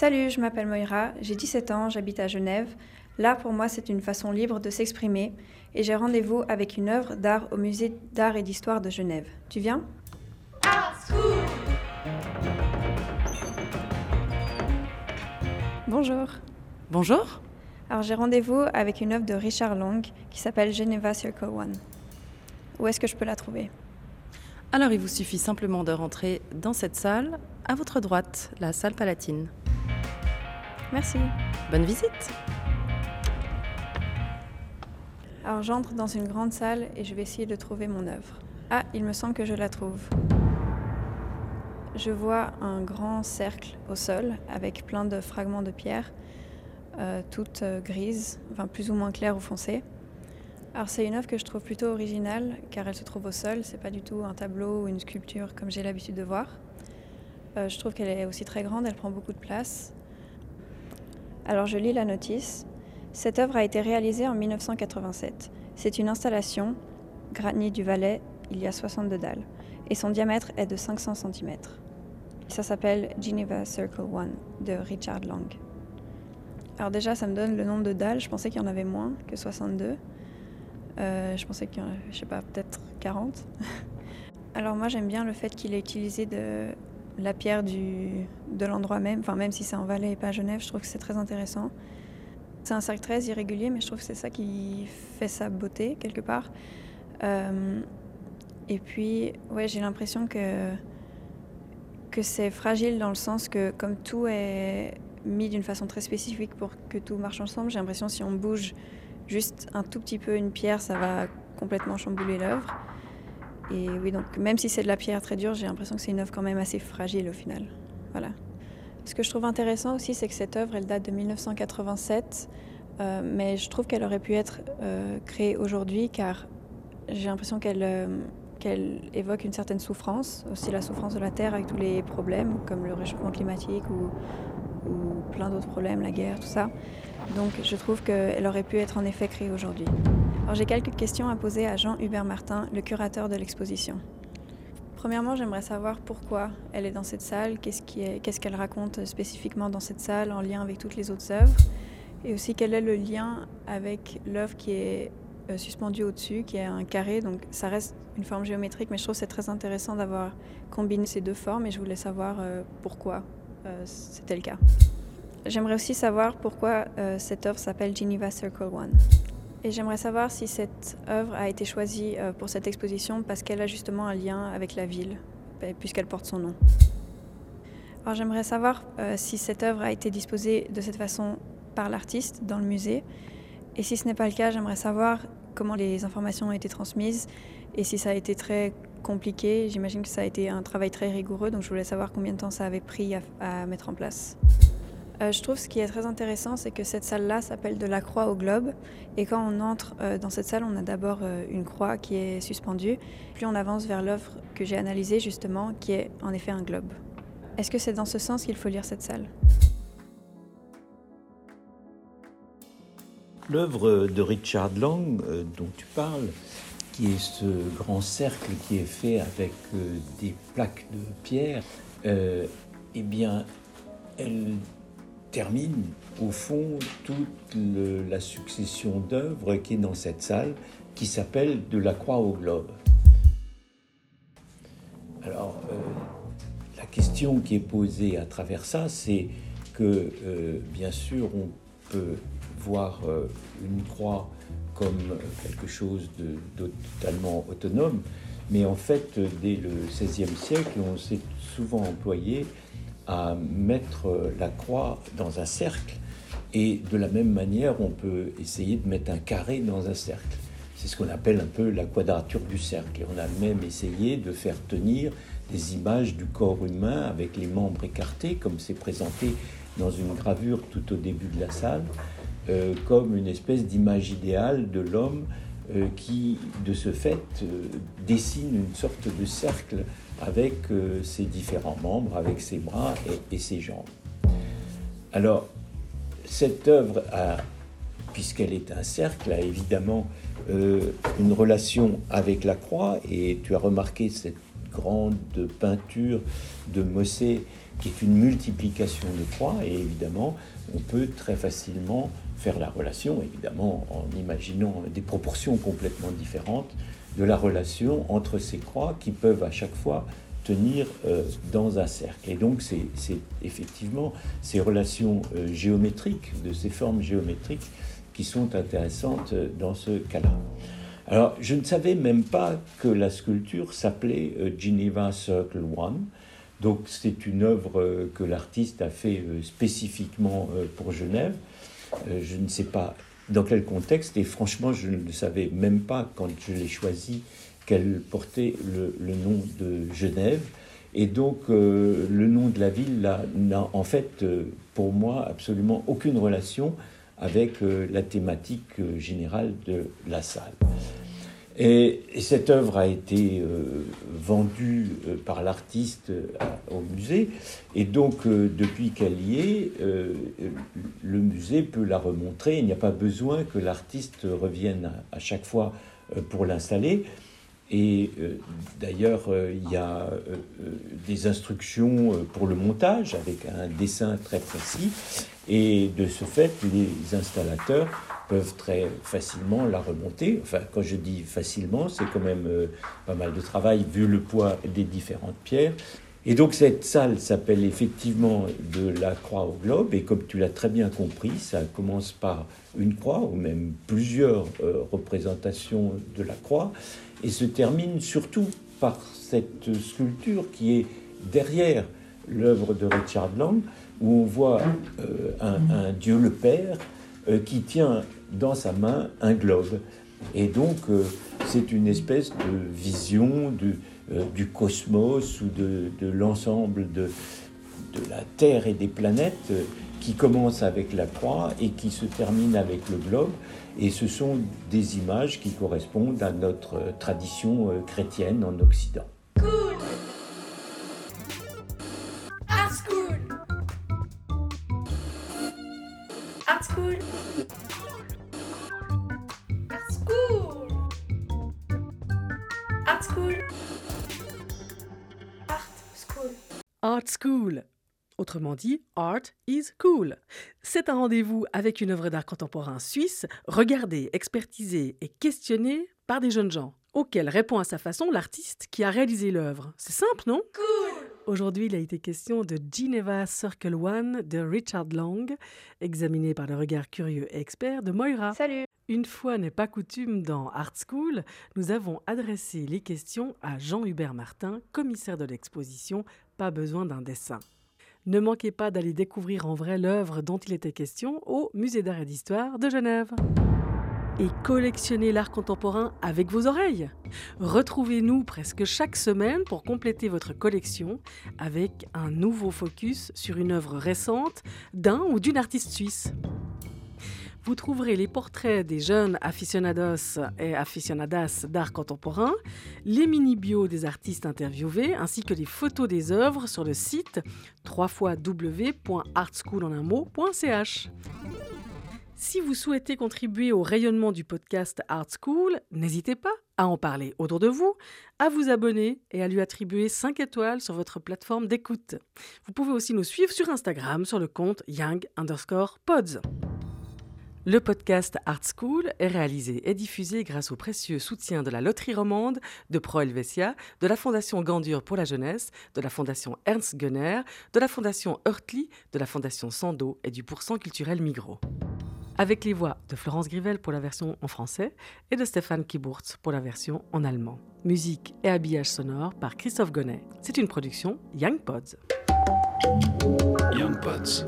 Salut, je m'appelle Moira, j'ai 17 ans, j'habite à Genève. Là, pour moi, c'est une façon libre de s'exprimer et j'ai rendez-vous avec une œuvre d'art au musée d'art et d'histoire de Genève. Tu viens? Bonjour. Bonjour. Alors j'ai rendez-vous avec une œuvre de Richard Long qui s'appelle Geneva Circle One. Où est-ce que je peux la trouver? Alors il vous suffit simplement de rentrer dans cette salle, à votre droite, la salle palatine. Merci. Bonne visite. Alors j'entre dans une grande salle et je vais essayer de trouver mon œuvre. Ah, il me semble que je la trouve. Je vois un grand cercle au sol avec plein de fragments de pierre, euh, toutes euh, grises, enfin plus ou moins claires ou foncées. Alors c'est une œuvre que je trouve plutôt originale car elle se trouve au sol, c'est pas du tout un tableau ou une sculpture comme j'ai l'habitude de voir. Euh, je trouve qu'elle est aussi très grande, elle prend beaucoup de place. Alors je lis la notice. Cette œuvre a été réalisée en 1987. C'est une installation, granit du Valais, il y a 62 dalles, et son diamètre est de 500 cm. Ça s'appelle Geneva Circle One de Richard Long. Alors déjà, ça me donne le nombre de dalles. Je pensais qu'il y en avait moins que 62. Euh, je pensais qu'il y en avait, je sais pas, peut-être 40. Alors moi, j'aime bien le fait qu'il ait utilisé de la pierre du, de l'endroit même, enfin même si c'est en Valais et pas à Genève, je trouve que c'est très intéressant. C'est un cercle très irrégulier, mais je trouve que c'est ça qui fait sa beauté quelque part. Euh, et puis, ouais, j'ai l'impression que, que c'est fragile dans le sens que comme tout est mis d'une façon très spécifique pour que tout marche ensemble, j'ai l'impression que si on bouge juste un tout petit peu une pierre, ça va complètement chambouler l'œuvre. Et oui, donc même si c'est de la pierre très dure, j'ai l'impression que c'est une œuvre quand même assez fragile au final. Voilà. Ce que je trouve intéressant aussi, c'est que cette œuvre, elle date de 1987, euh, mais je trouve qu'elle aurait pu être euh, créée aujourd'hui car j'ai l'impression qu'elle euh, qu'elle évoque une certaine souffrance, aussi la souffrance de la Terre avec tous les problèmes comme le réchauffement climatique ou plein d'autres problèmes, la guerre, tout ça. Donc je trouve qu'elle aurait pu être en effet créée aujourd'hui. J'ai quelques questions à poser à Jean-Hubert Martin, le curateur de l'exposition. Premièrement, j'aimerais savoir pourquoi elle est dans cette salle, qu'est-ce qu'elle qu raconte spécifiquement dans cette salle en lien avec toutes les autres œuvres, et aussi quel est le lien avec l'œuvre qui est euh, suspendue au-dessus, qui est un carré, donc ça reste une forme géométrique, mais je trouve c'est très intéressant d'avoir combiné ces deux formes, et je voulais savoir euh, pourquoi euh, c'était le cas. J'aimerais aussi savoir pourquoi euh, cette œuvre s'appelle Geneva Circle One. Et j'aimerais savoir si cette œuvre a été choisie euh, pour cette exposition parce qu'elle a justement un lien avec la ville, ben, puisqu'elle porte son nom. Alors j'aimerais savoir euh, si cette œuvre a été disposée de cette façon par l'artiste dans le musée. Et si ce n'est pas le cas, j'aimerais savoir comment les informations ont été transmises et si ça a été très compliqué. J'imagine que ça a été un travail très rigoureux, donc je voulais savoir combien de temps ça avait pris à mettre en place. Euh, je trouve ce qui est très intéressant, c'est que cette salle-là s'appelle de la croix au globe. Et quand on entre euh, dans cette salle, on a d'abord euh, une croix qui est suspendue. Puis on avance vers l'œuvre que j'ai analysée justement, qui est en effet un globe. Est-ce que c'est dans ce sens qu'il faut lire cette salle? L'œuvre de Richard Long dont tu parles, qui est ce grand cercle qui est fait avec des plaques de pierre, eh bien, elle termine au fond toute la succession d'œuvres qui est dans cette salle qui s'appelle De la croix au globe. Alors, euh, la question qui est posée à travers ça, c'est que, euh, bien sûr, on peut voir euh, une croix comme quelque chose de, de, totalement autonome, mais en fait, dès le XVIe siècle, on s'est souvent employé à mettre la croix dans un cercle et de la même manière on peut essayer de mettre un carré dans un cercle. C'est ce qu'on appelle un peu la quadrature du cercle. Et on a même essayé de faire tenir des images du corps humain avec les membres écartés, comme c'est présenté dans une gravure tout au début de la salle, euh, comme une espèce d'image idéale de l'homme qui, de ce fait, euh, dessine une sorte de cercle avec euh, ses différents membres, avec ses bras et, et ses jambes. Alors, cette œuvre, puisqu'elle est un cercle, a évidemment une relation avec la croix, et tu as remarqué cette grande peinture de Mossé qui est une multiplication de croix, et évidemment, on peut très facilement faire la relation, évidemment en imaginant des proportions complètement différentes, de la relation entre ces croix qui peuvent à chaque fois tenir euh, dans un cercle. Et donc c'est effectivement ces relations euh, géométriques, de ces formes géométriques, qui sont intéressantes euh, dans ce cas-là. Alors je ne savais même pas que la sculpture s'appelait Geneva Circle One. Donc c'est une œuvre que l'artiste a fait spécifiquement pour Genève. Je ne sais pas dans quel contexte et franchement je ne savais même pas quand je l'ai choisi qu'elle portait le, nom de Genève. Et donc, euh, le nom de la ville n'a en fait, euh, pour moi, absolument aucune relation avec euh, la thématique générale de la salle. Et, cette œuvre a été vendue par l'artiste au musée, et donc depuis qu'elle y est, le musée peut la remontrer. Il n'y a pas besoin que l'artiste revienne à chaque fois pour l'installer. Et euh, d'ailleurs, euh, il y a euh, des instructions pour le montage avec un dessin très précis. Et de ce fait, les installateurs peuvent très facilement la remonter. Enfin, quand je dis facilement, c'est quand même pas mal de travail vu le poids des différentes pierres. Et donc cette salle s'appelle effectivement de la croix au globe, et comme tu l'as très bien compris, ça commence par une croix, ou même plusieurs représentations de la croix, et se termine surtout par cette sculpture qui est derrière l'œuvre de Richard Lang, où on voit euh, un, Dieu le Père euh, qui tient dans sa main un globe. Et donc, euh, c'est une espèce de vision du, du cosmos ou de, de l'ensemble de, de, la Terre et des planètes qui commence avec la croix et qui se termine avec le globe. Et ce sont des images qui correspondent à notre tradition euh, chrétienne en Occident. Art School. Art School. Art School Autrement dit, Art is cool. C'est un rendez-vous avec une œuvre d'art contemporain suisse, regardée, expertisée et questionnée par des jeunes gens, auxquels répond à sa façon l'artiste qui a réalisé l'œuvre. C'est simple, non? Cool Aujourd'hui, il a été question de Geneva Circle One de Richard Long, examiné par le regard curieux et expert de Moira. Salut Une fois n'est pas coutume dans Art School, nous avons adressé les questions à Jean-Hubert Martin, commissaire de l'exposition Pas besoin d'un dessin. Ne manquez pas d'aller découvrir en vrai l'œuvre dont il était question au Musée d'art et d'histoire de Genève. Et collectionnez l'art contemporain avec vos oreilles. Retrouvez-nous presque chaque semaine pour compléter votre collection avec un nouveau focus sur une œuvre récente d'un ou d'une artiste suisse. Vous trouverez les portraits des jeunes aficionados et aficionadas d'art contemporain, les mini-bios des artistes interviewés, ainsi que les photos des œuvres sur le site www.artschoolonunmot.ch. Si vous souhaitez contribuer au rayonnement du podcast Art School, n'hésitez pas à en parler autour de vous, à vous abonner et à lui attribuer 5 étoiles sur votre plateforme d'écoute. Vous pouvez aussi nous suivre sur Instagram sur le compte young underscore pods. Le podcast Art School est réalisé et diffusé grâce au précieux soutien de la Loterie Romande, de Pro Helvetia, de la Fondation Gandur pour la jeunesse, de la Fondation Ernst Gunner, de la Fondation Hurtli, de la Fondation Sando et du Pourcent culturel Migros. Avec les voix de Florence Grivel pour la version en français et de Stéphane Kiburtz pour la version en allemand. Musique et habillage sonore par Christophe Gonnet. C'est une production Young Pods. Young Pods.